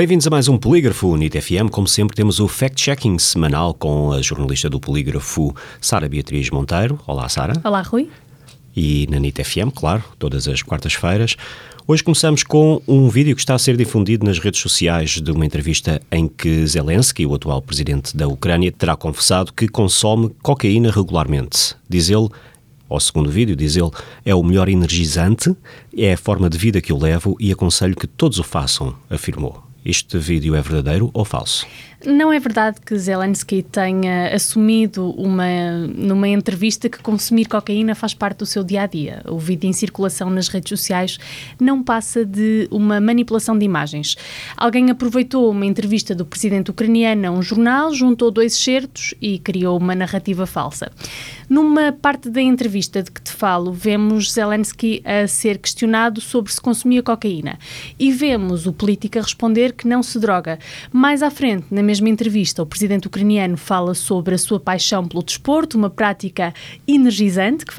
Bem-vindos a mais um Polígrafo NIT FM. Como sempre, temos o fact-checking semanal com a jornalista do Polígrafo, Sara Beatriz Monteiro. Olá, Sara. Olá, Rui. E na NIT FM, claro, todas as quartas-feiras. Hoje começamos com um vídeo que está a ser difundido nas redes sociais de uma entrevista em que Zelensky, o atual presidente da Ucrânia, terá confessado que consome cocaína regularmente. Diz ele ao segundo vídeo, diz ele, é o melhor energizante, é a forma de vida que eu levo e aconselho que todos o façam, afirmou. Este vídeo é verdadeiro ou falso? Não é verdade que Zelensky tenha assumido uma, numa entrevista que consumir cocaína faz parte do seu dia a dia. O vídeo em circulação nas redes sociais não passa de uma manipulação de imagens. Alguém aproveitou uma entrevista do presidente ucraniano a um jornal, juntou dois certos e criou uma narrativa falsa. Numa parte da entrevista de que te falo, vemos Zelensky a ser questionado sobre se consumia cocaína e vemos o político a responder que não se droga. Mais à frente, na mesma entrevista, o presidente ucraniano fala sobre a sua paixão pelo desporto, uma prática energizante que